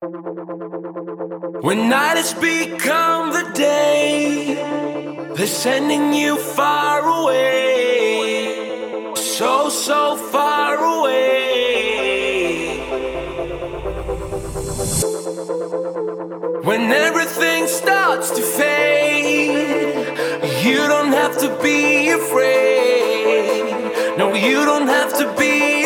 When night has become the day, they're sending you far away. So, so far away. When everything starts to fade, you don't have to be afraid. No, you don't have to be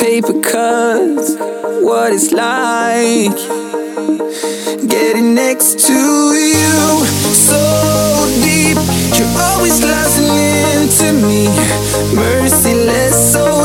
paper cuts what it's like getting next to you. So deep you're always listening to me. Merciless so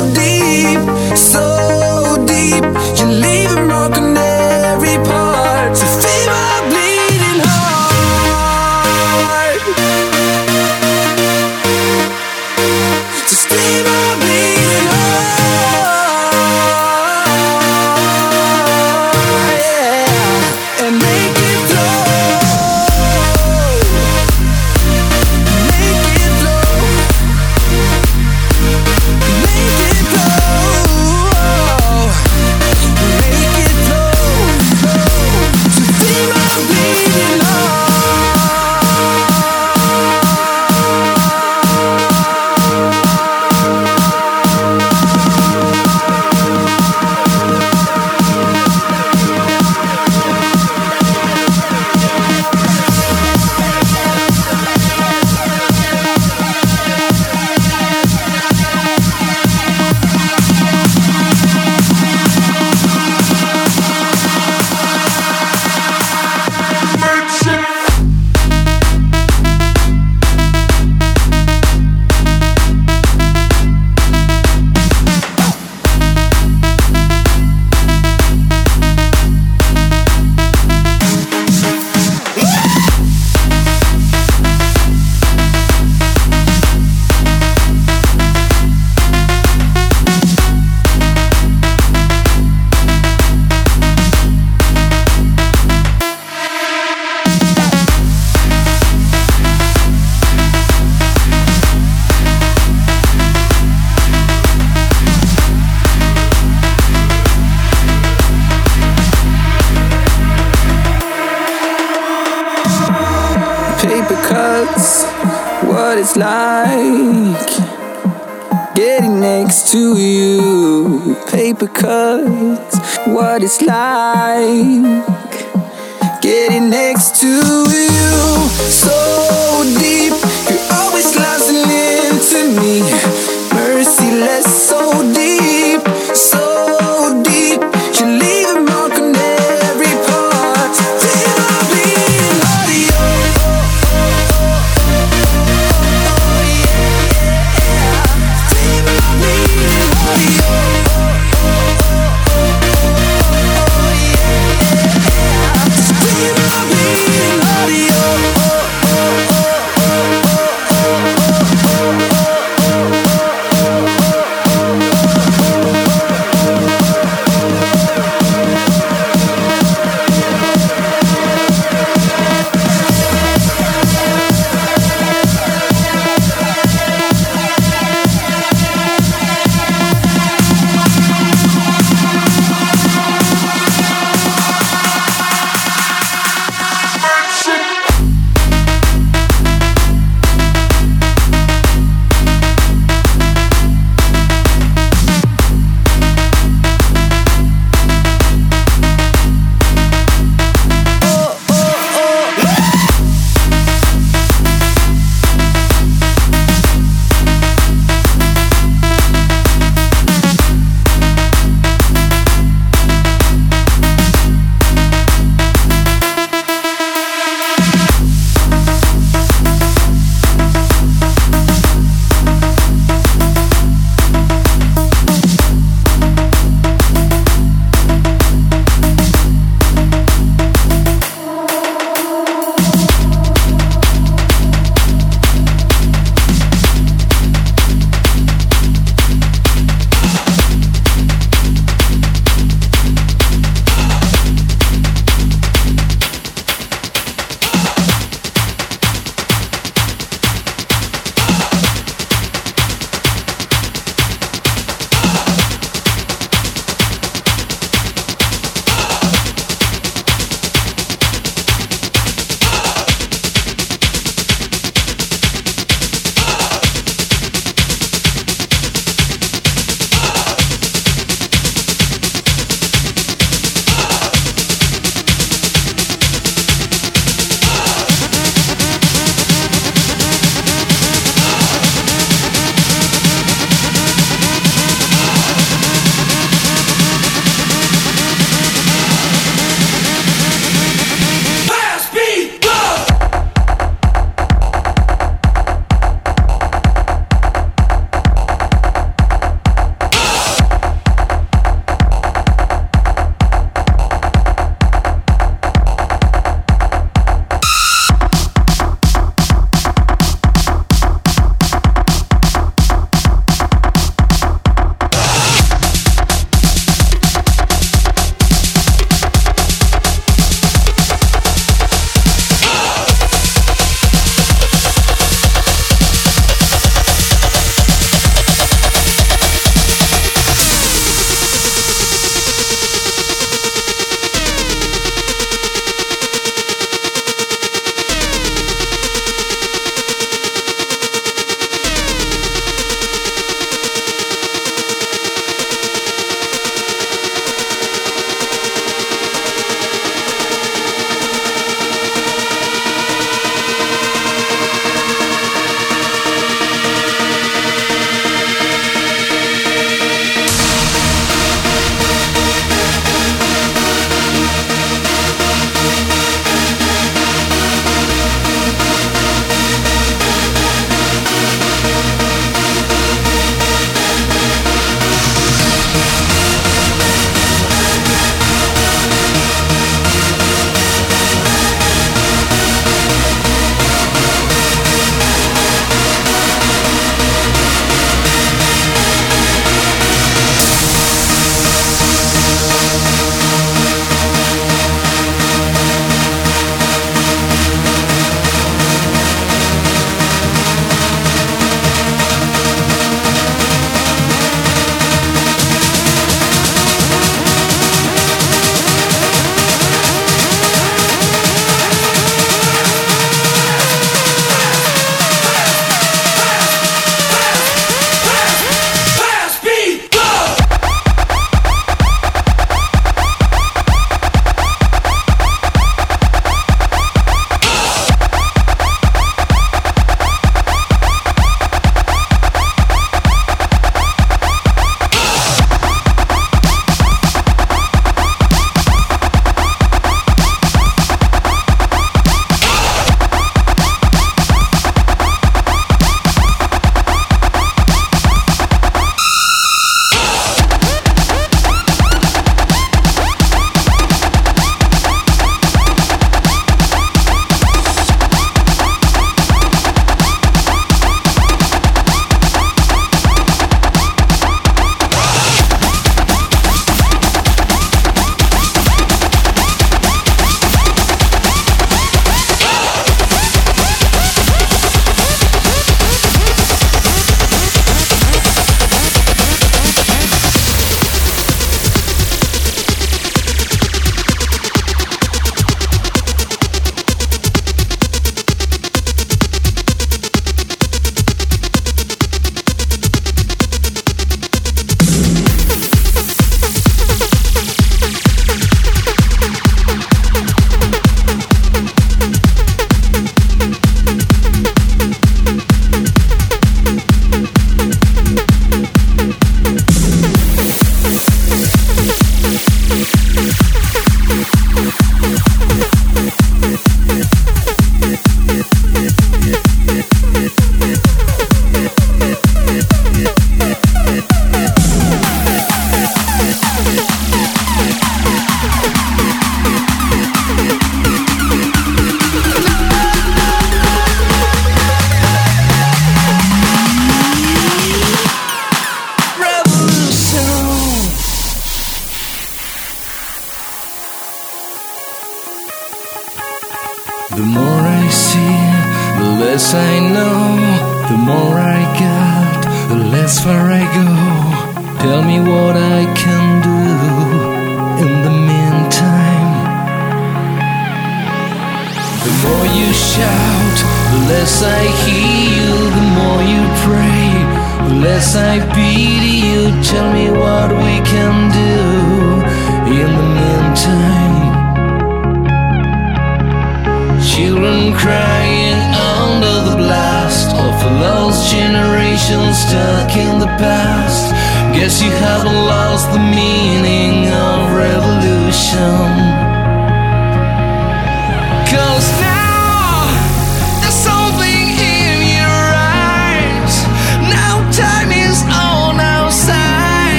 getting next to you, paper cuts, what it's like, getting next to you, so deep.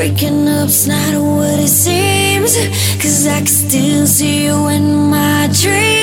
Breaking up's not what it seems, cause I can still see you in my dreams.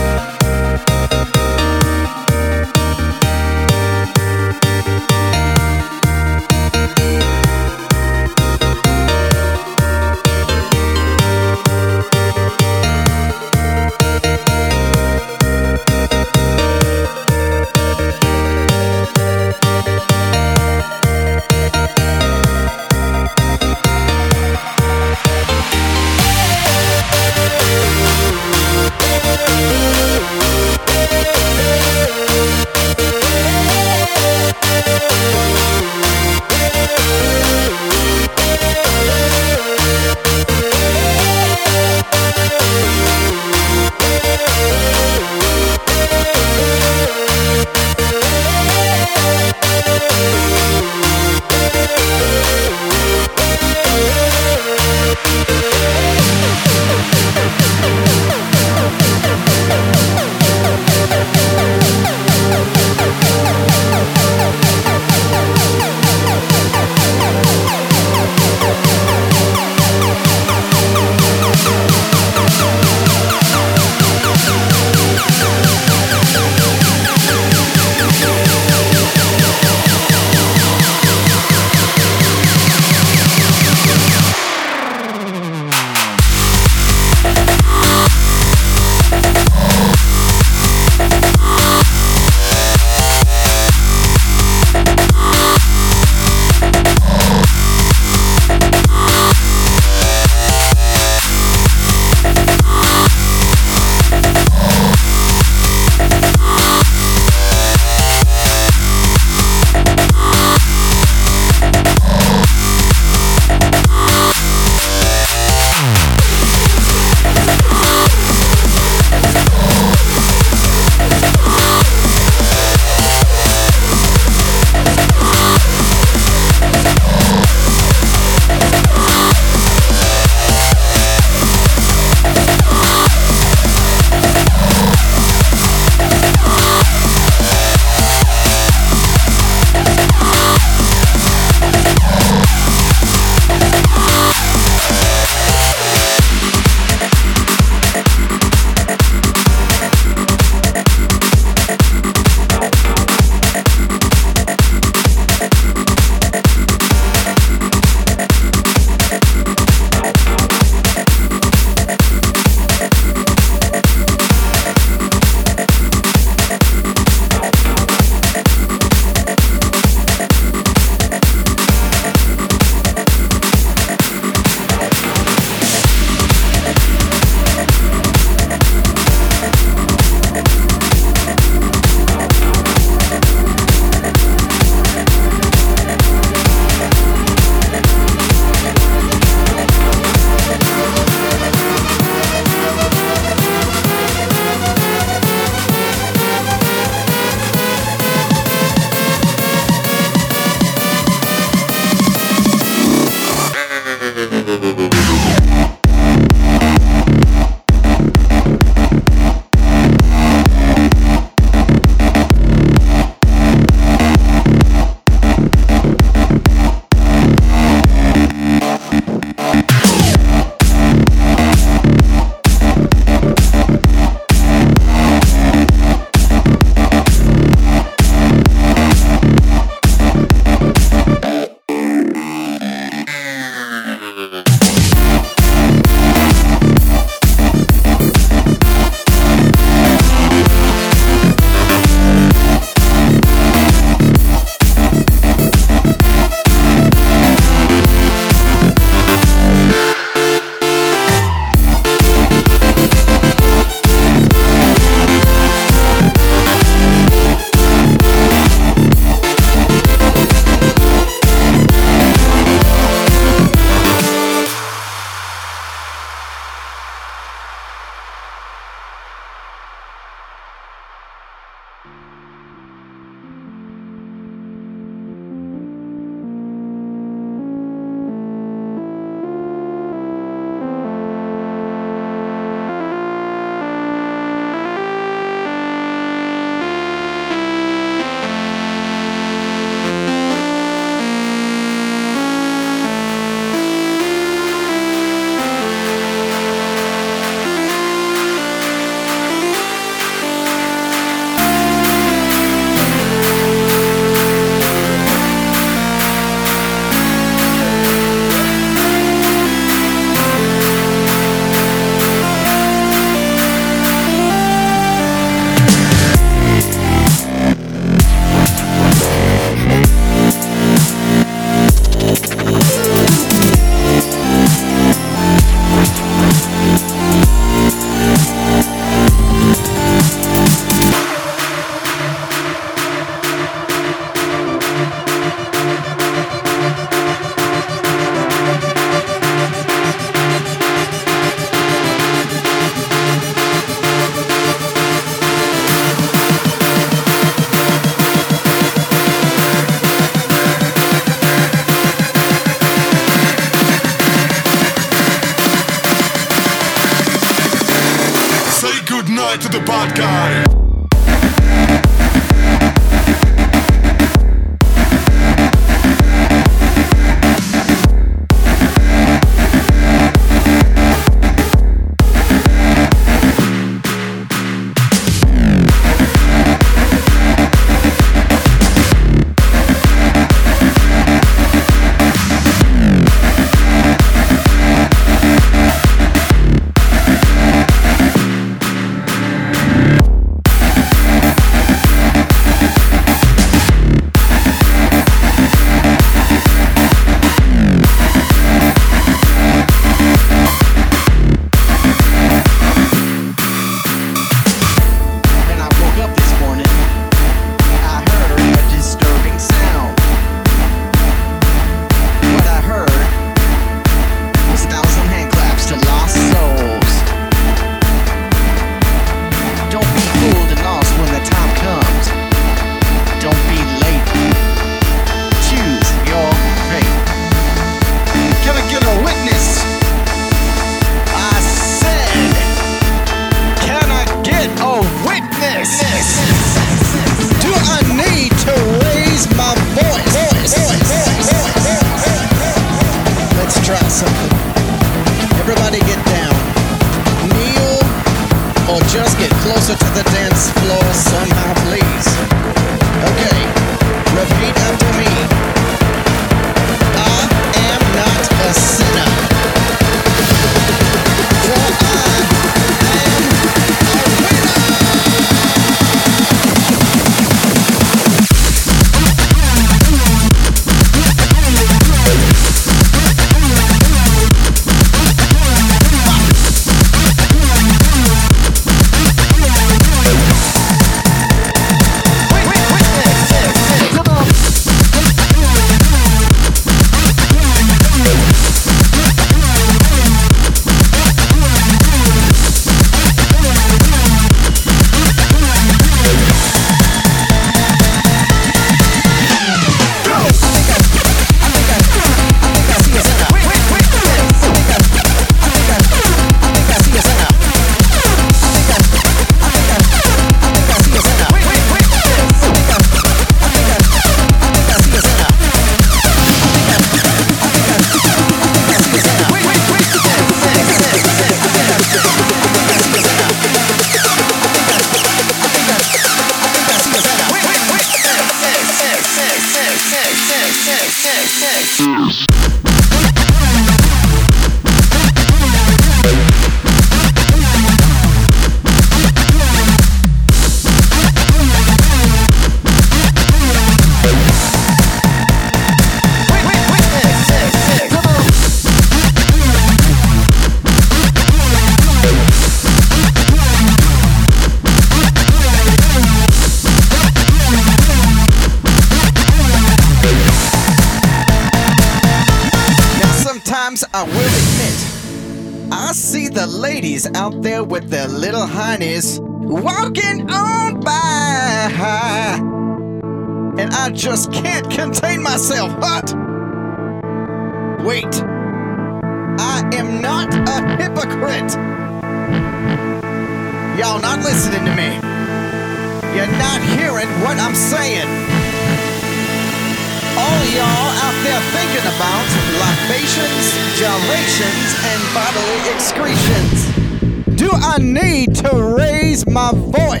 my voice.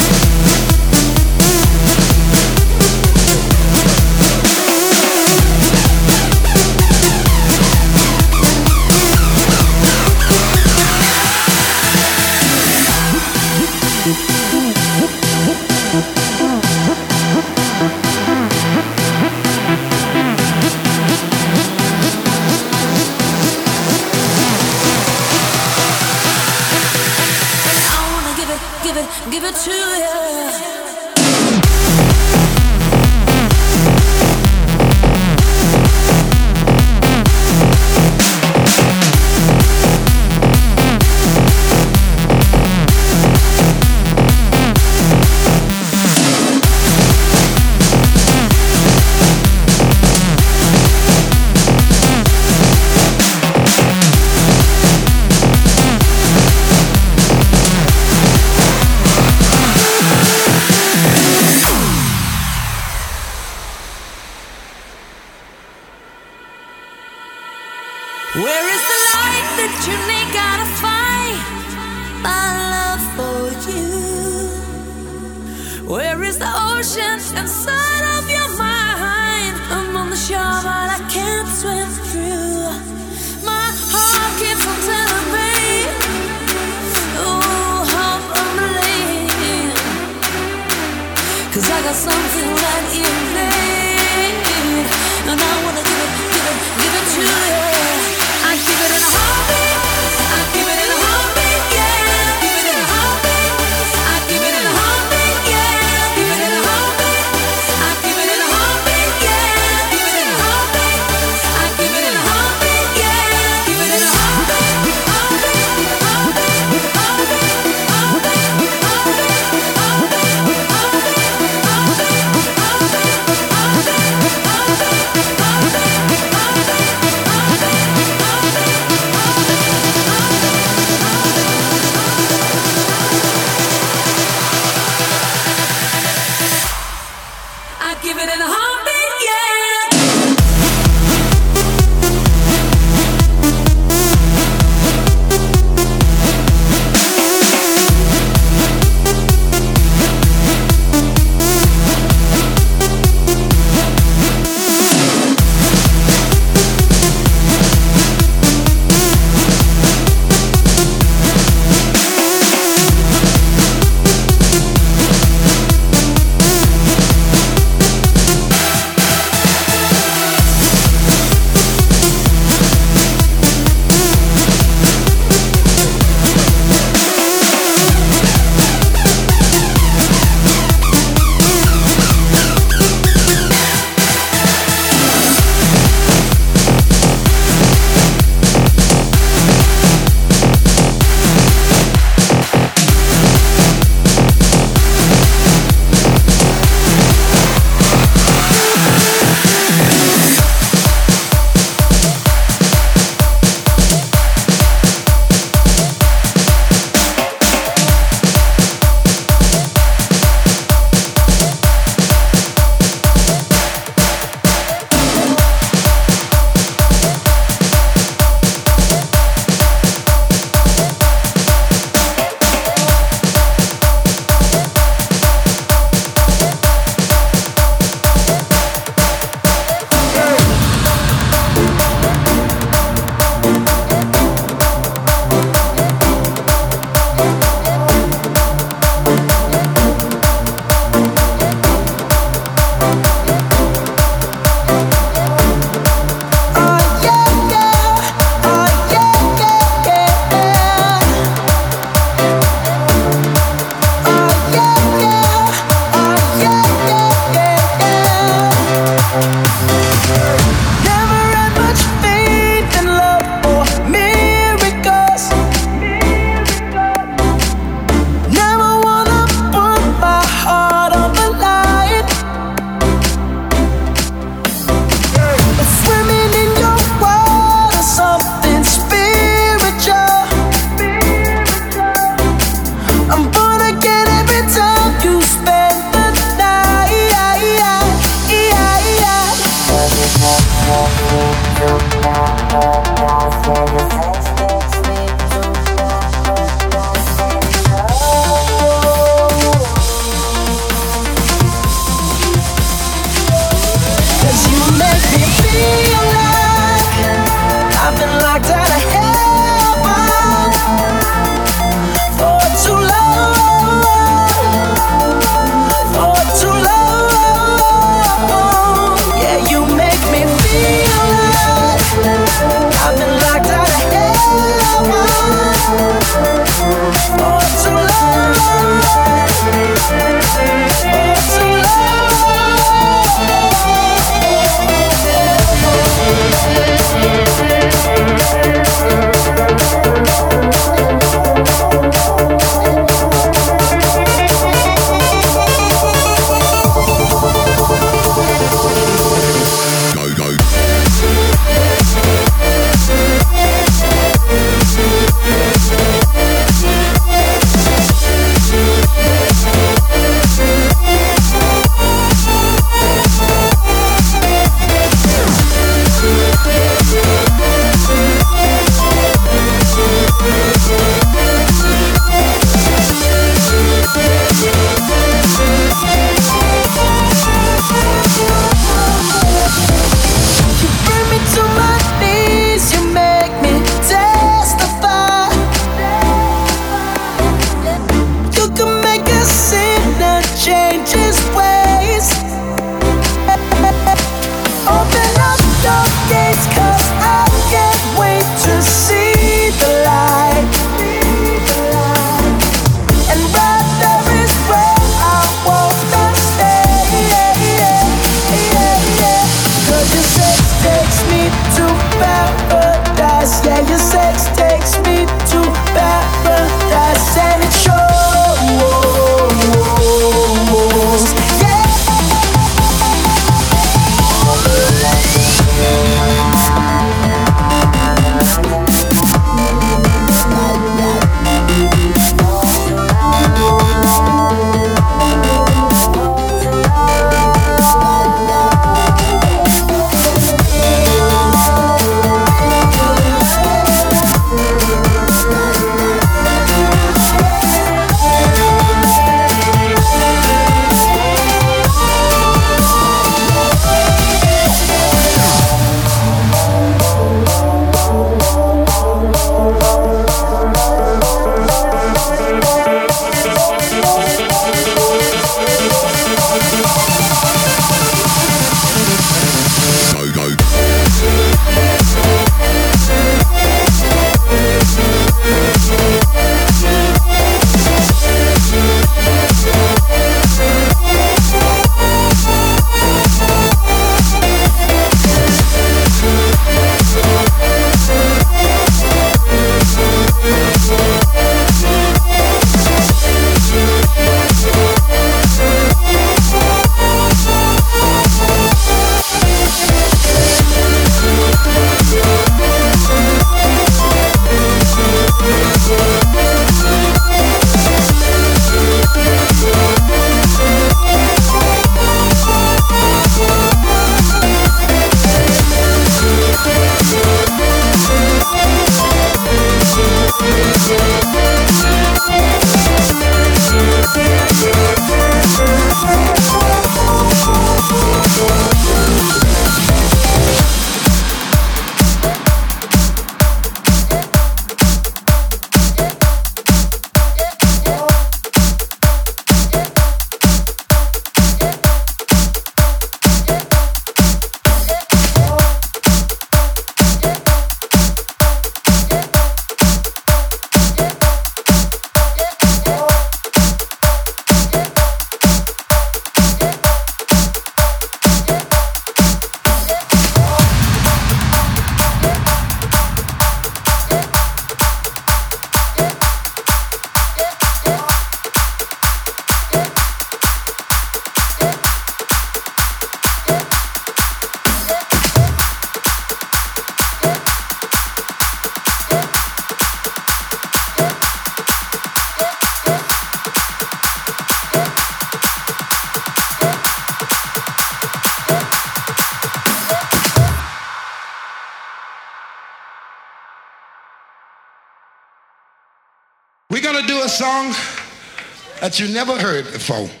Heard